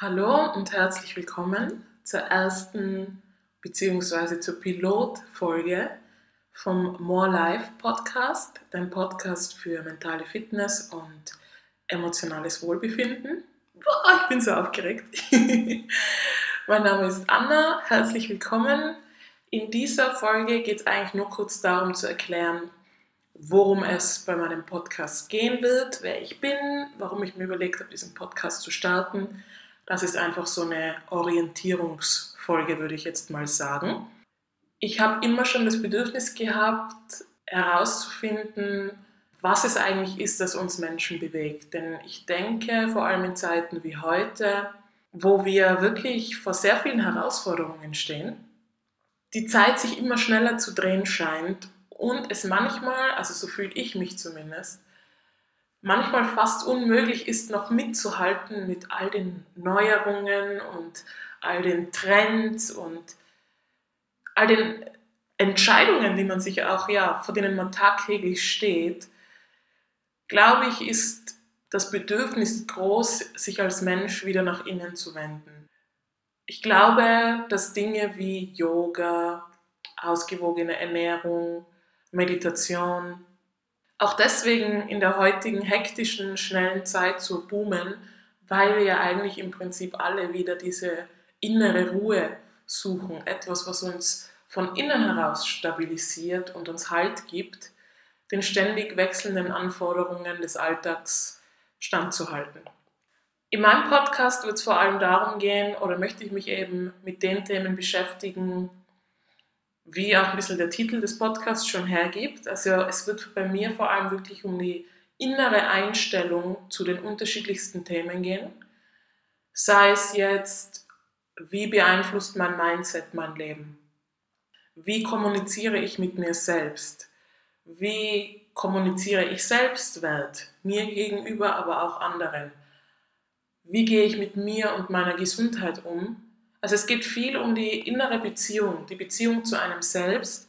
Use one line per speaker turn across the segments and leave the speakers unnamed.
Hallo und herzlich willkommen zur ersten bzw. zur Pilotfolge vom More Life Podcast, dein Podcast für mentale Fitness und emotionales Wohlbefinden. Boah, ich bin so aufgeregt. mein Name ist Anna, herzlich willkommen. In dieser Folge geht es eigentlich nur kurz darum zu erklären, worum es bei meinem Podcast gehen wird, wer ich bin, warum ich mir überlegt habe, diesen Podcast zu starten das ist einfach so eine Orientierungsfolge, würde ich jetzt mal sagen. Ich habe immer schon das Bedürfnis gehabt, herauszufinden, was es eigentlich ist, das uns Menschen bewegt. Denn ich denke, vor allem in Zeiten wie heute, wo wir wirklich vor sehr vielen Herausforderungen stehen, die Zeit sich immer schneller zu drehen scheint und es manchmal, also so fühle ich mich zumindest, manchmal fast unmöglich ist, noch mitzuhalten mit all den Neuerungen und all den Trends und all den Entscheidungen, die man sich auch, ja, vor denen man tagtäglich steht, glaube ich, ist das Bedürfnis groß, sich als Mensch wieder nach innen zu wenden. Ich glaube, dass Dinge wie Yoga, ausgewogene Ernährung, Meditation, auch deswegen in der heutigen hektischen, schnellen Zeit so boomen, weil wir ja eigentlich im Prinzip alle wieder diese innere Ruhe suchen, etwas, was uns von innen heraus stabilisiert und uns Halt gibt, den ständig wechselnden Anforderungen des Alltags standzuhalten. In meinem Podcast wird es vor allem darum gehen, oder möchte ich mich eben mit den Themen beschäftigen, wie auch ein bisschen der Titel des Podcasts schon hergibt. Also es wird bei mir vor allem wirklich um die innere Einstellung zu den unterschiedlichsten Themen gehen. Sei es jetzt, wie beeinflusst mein Mindset mein Leben? Wie kommuniziere ich mit mir selbst? Wie kommuniziere ich Selbstwert mir gegenüber, aber auch anderen? Wie gehe ich mit mir und meiner Gesundheit um? Also es geht viel um die innere Beziehung, die Beziehung zu einem selbst.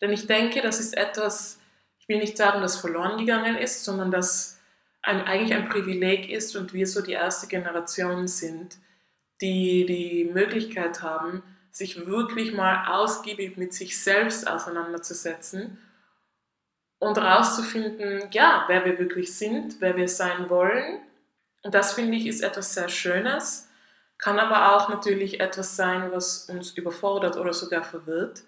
Denn ich denke, das ist etwas, ich will nicht sagen, das verloren gegangen ist, sondern dass ein, eigentlich ein Privileg ist und wir so die erste Generation sind, die die Möglichkeit haben, sich wirklich mal ausgiebig mit sich selbst auseinanderzusetzen und herauszufinden, ja, wer wir wirklich sind, wer wir sein wollen. Und das finde ich ist etwas sehr Schönes kann aber auch natürlich etwas sein, was uns überfordert oder sogar verwirrt,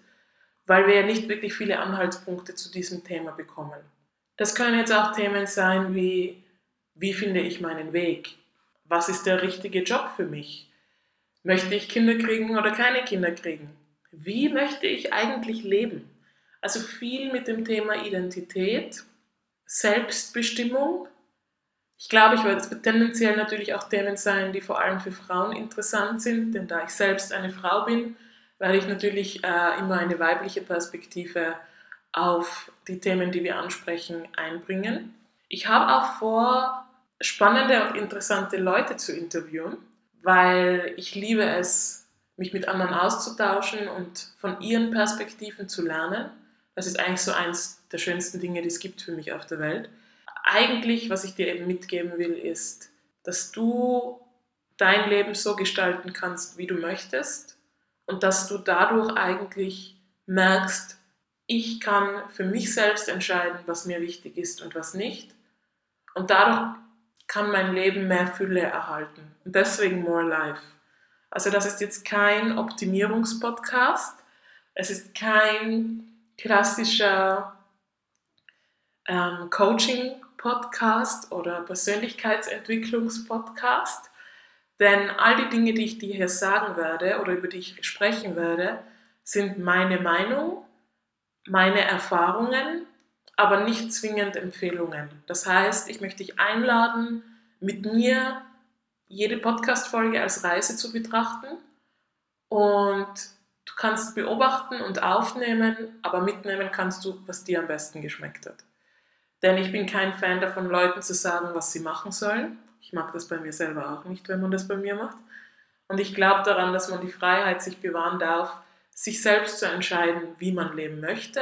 weil wir ja nicht wirklich viele Anhaltspunkte zu diesem Thema bekommen. Das können jetzt auch Themen sein wie, wie finde ich meinen Weg? Was ist der richtige Job für mich? Möchte ich Kinder kriegen oder keine Kinder kriegen? Wie möchte ich eigentlich leben? Also viel mit dem Thema Identität, Selbstbestimmung ich glaube, ich werde tendenziell natürlich auch Themen sein, die vor allem für Frauen interessant sind, denn da ich selbst eine Frau bin, werde ich natürlich äh, immer eine weibliche Perspektive auf die Themen, die wir ansprechen, einbringen. Ich habe auch vor, spannende und interessante Leute zu interviewen, weil ich liebe es, mich mit anderen auszutauschen und von ihren Perspektiven zu lernen. Das ist eigentlich so eins der schönsten Dinge, die es gibt für mich auf der Welt eigentlich, was ich dir eben mitgeben will, ist, dass du dein Leben so gestalten kannst, wie du möchtest und dass du dadurch eigentlich merkst, ich kann für mich selbst entscheiden, was mir wichtig ist und was nicht. Und dadurch kann mein Leben mehr Fülle erhalten. Und deswegen More Life. Also das ist jetzt kein Optimierungspodcast. Es ist kein klassischer ähm, Coaching Podcast oder Persönlichkeitsentwicklungspodcast. Denn all die Dinge, die ich dir hier sagen werde oder über die ich sprechen werde, sind meine Meinung, meine Erfahrungen, aber nicht zwingend Empfehlungen. Das heißt, ich möchte dich einladen, mit mir jede Podcast-Folge als Reise zu betrachten und du kannst beobachten und aufnehmen, aber mitnehmen kannst du, was dir am besten geschmeckt hat. Denn ich bin kein Fan davon, Leuten zu sagen, was sie machen sollen. Ich mag das bei mir selber auch nicht, wenn man das bei mir macht. Und ich glaube daran, dass man die Freiheit sich bewahren darf, sich selbst zu entscheiden, wie man leben möchte.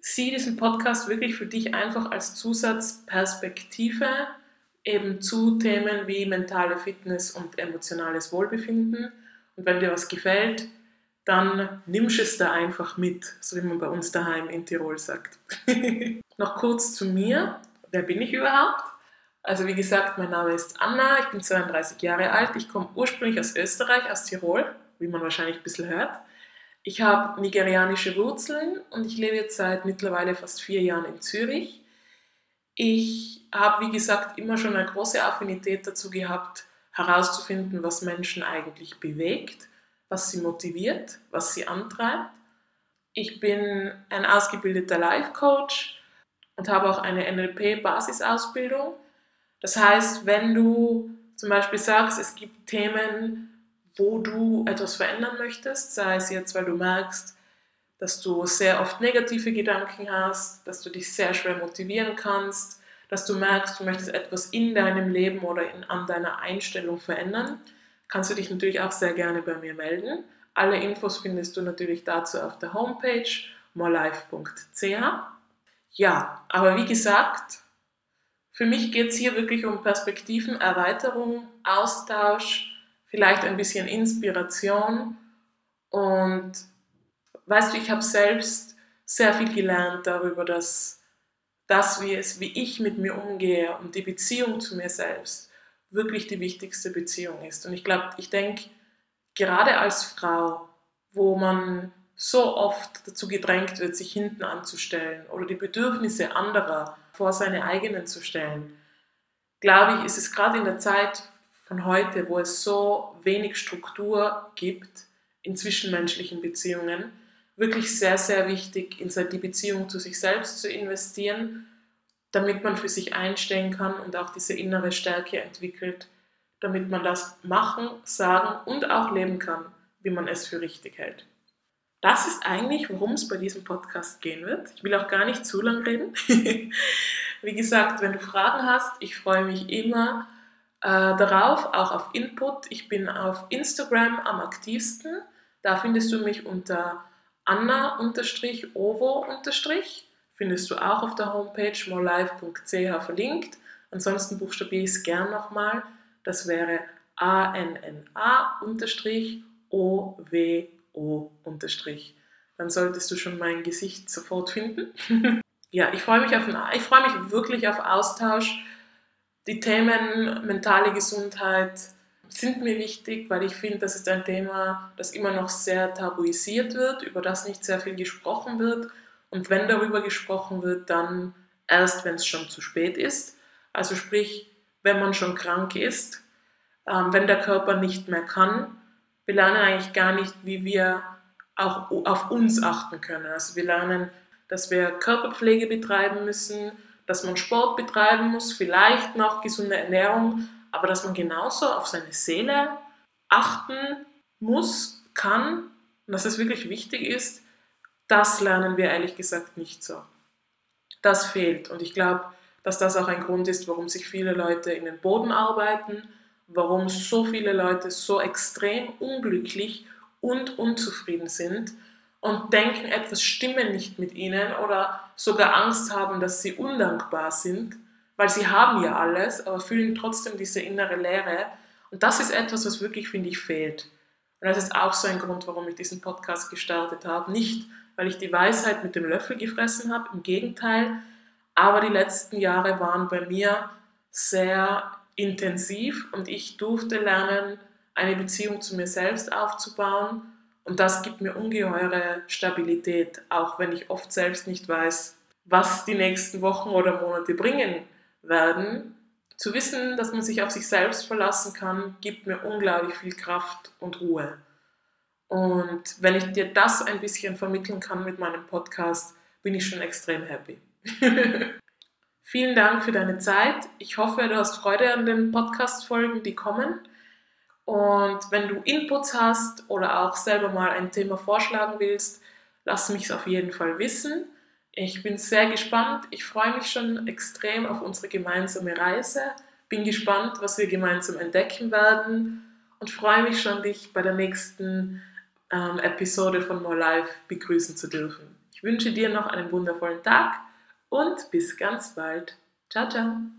Sieh diesen Podcast wirklich für dich einfach als Zusatzperspektive eben zu Themen wie mentale Fitness und emotionales Wohlbefinden. Und wenn dir was gefällt, dann nimmst es da einfach mit, so wie man bei uns daheim in Tirol sagt. Noch kurz zu mir. Wer bin ich überhaupt? Also wie gesagt, mein Name ist Anna, ich bin 32 Jahre alt, ich komme ursprünglich aus Österreich, aus Tirol, wie man wahrscheinlich ein bisschen hört. Ich habe nigerianische Wurzeln und ich lebe jetzt seit mittlerweile fast vier Jahren in Zürich. Ich habe, wie gesagt, immer schon eine große Affinität dazu gehabt, herauszufinden, was Menschen eigentlich bewegt, was sie motiviert, was sie antreibt. Ich bin ein ausgebildeter Life Coach und habe auch eine NLP-Basisausbildung. Das heißt, wenn du zum Beispiel sagst, es gibt Themen, wo du etwas verändern möchtest, sei es jetzt, weil du merkst, dass du sehr oft negative Gedanken hast, dass du dich sehr schwer motivieren kannst, dass du merkst, du möchtest etwas in deinem Leben oder in, an deiner Einstellung verändern, kannst du dich natürlich auch sehr gerne bei mir melden. Alle Infos findest du natürlich dazu auf der Homepage morelife.ch. Ja, aber wie gesagt, für mich geht es hier wirklich um Perspektiven, Erweiterung, Austausch, vielleicht ein bisschen Inspiration. Und weißt du, ich habe selbst sehr viel gelernt darüber, dass das, wie, es, wie ich mit mir umgehe und die Beziehung zu mir selbst wirklich die wichtigste Beziehung ist. Und ich glaube, ich denke, gerade als Frau, wo man so oft dazu gedrängt wird, sich hinten anzustellen oder die Bedürfnisse anderer vor seine eigenen zu stellen, glaube ich, ist es gerade in der Zeit von heute, wo es so wenig Struktur gibt in zwischenmenschlichen Beziehungen, wirklich sehr, sehr wichtig, in die Beziehung zu sich selbst zu investieren, damit man für sich einstehen kann und auch diese innere Stärke entwickelt, damit man das machen, sagen und auch leben kann, wie man es für richtig hält. Das ist eigentlich, worum es bei diesem Podcast gehen wird. Ich will auch gar nicht zu lang reden. wie gesagt, wenn du Fragen hast, ich freue mich immer äh, darauf, auch auf Input. Ich bin auf Instagram am aktivsten. Da findest du mich unter anna-ovo- findest du auch auf der Homepage morelife.ch verlinkt. Ansonsten buchstabiere ich es gern nochmal. Das wäre A-N-N-A-O-W-O-. Dann solltest du schon mein Gesicht sofort finden. ja, ich freue mich, auf, ich freue mich wirklich auf Austausch die Themen mentale Gesundheit sind mir wichtig, weil ich finde, das ist ein Thema, das immer noch sehr tabuisiert wird, über das nicht sehr viel gesprochen wird. Und wenn darüber gesprochen wird, dann erst, wenn es schon zu spät ist. Also sprich, wenn man schon krank ist, ähm, wenn der Körper nicht mehr kann. Wir lernen eigentlich gar nicht, wie wir auch auf uns achten können. Also wir lernen, dass wir Körperpflege betreiben müssen, dass man Sport betreiben muss, vielleicht noch gesunde Ernährung, aber dass man genauso auf seine Seele achten muss, kann und dass es wirklich wichtig ist, das lernen wir ehrlich gesagt nicht so. Das fehlt und ich glaube, dass das auch ein Grund ist, warum sich viele Leute in den Boden arbeiten, warum so viele Leute so extrem unglücklich und unzufrieden sind und denken, etwas stimme nicht mit ihnen oder sogar Angst haben, dass sie undankbar sind, weil sie haben ja alles, aber fühlen trotzdem diese innere Leere. Und das ist etwas, was wirklich, finde ich, fehlt. Und das ist auch so ein Grund, warum ich diesen Podcast gestartet habe. Nicht, weil ich die Weisheit mit dem Löffel gefressen habe, im Gegenteil, aber die letzten Jahre waren bei mir sehr intensiv und ich durfte lernen, eine Beziehung zu mir selbst aufzubauen und das gibt mir ungeheure Stabilität, auch wenn ich oft selbst nicht weiß, was die nächsten Wochen oder Monate bringen werden. Zu wissen, dass man sich auf sich selbst verlassen kann, gibt mir unglaublich viel Kraft und Ruhe. Und wenn ich dir das ein bisschen vermitteln kann mit meinem Podcast, bin ich schon extrem happy. Vielen Dank für deine Zeit. Ich hoffe, du hast Freude an den Podcast-Folgen, die kommen. Und wenn du Inputs hast oder auch selber mal ein Thema vorschlagen willst, lass mich es auf jeden Fall wissen. Ich bin sehr gespannt. Ich freue mich schon extrem auf unsere gemeinsame Reise. Bin gespannt, was wir gemeinsam entdecken werden und freue mich schon, dich bei der nächsten ähm, Episode von More Life begrüßen zu dürfen. Ich wünsche dir noch einen wundervollen Tag und bis ganz bald. Ciao, ciao.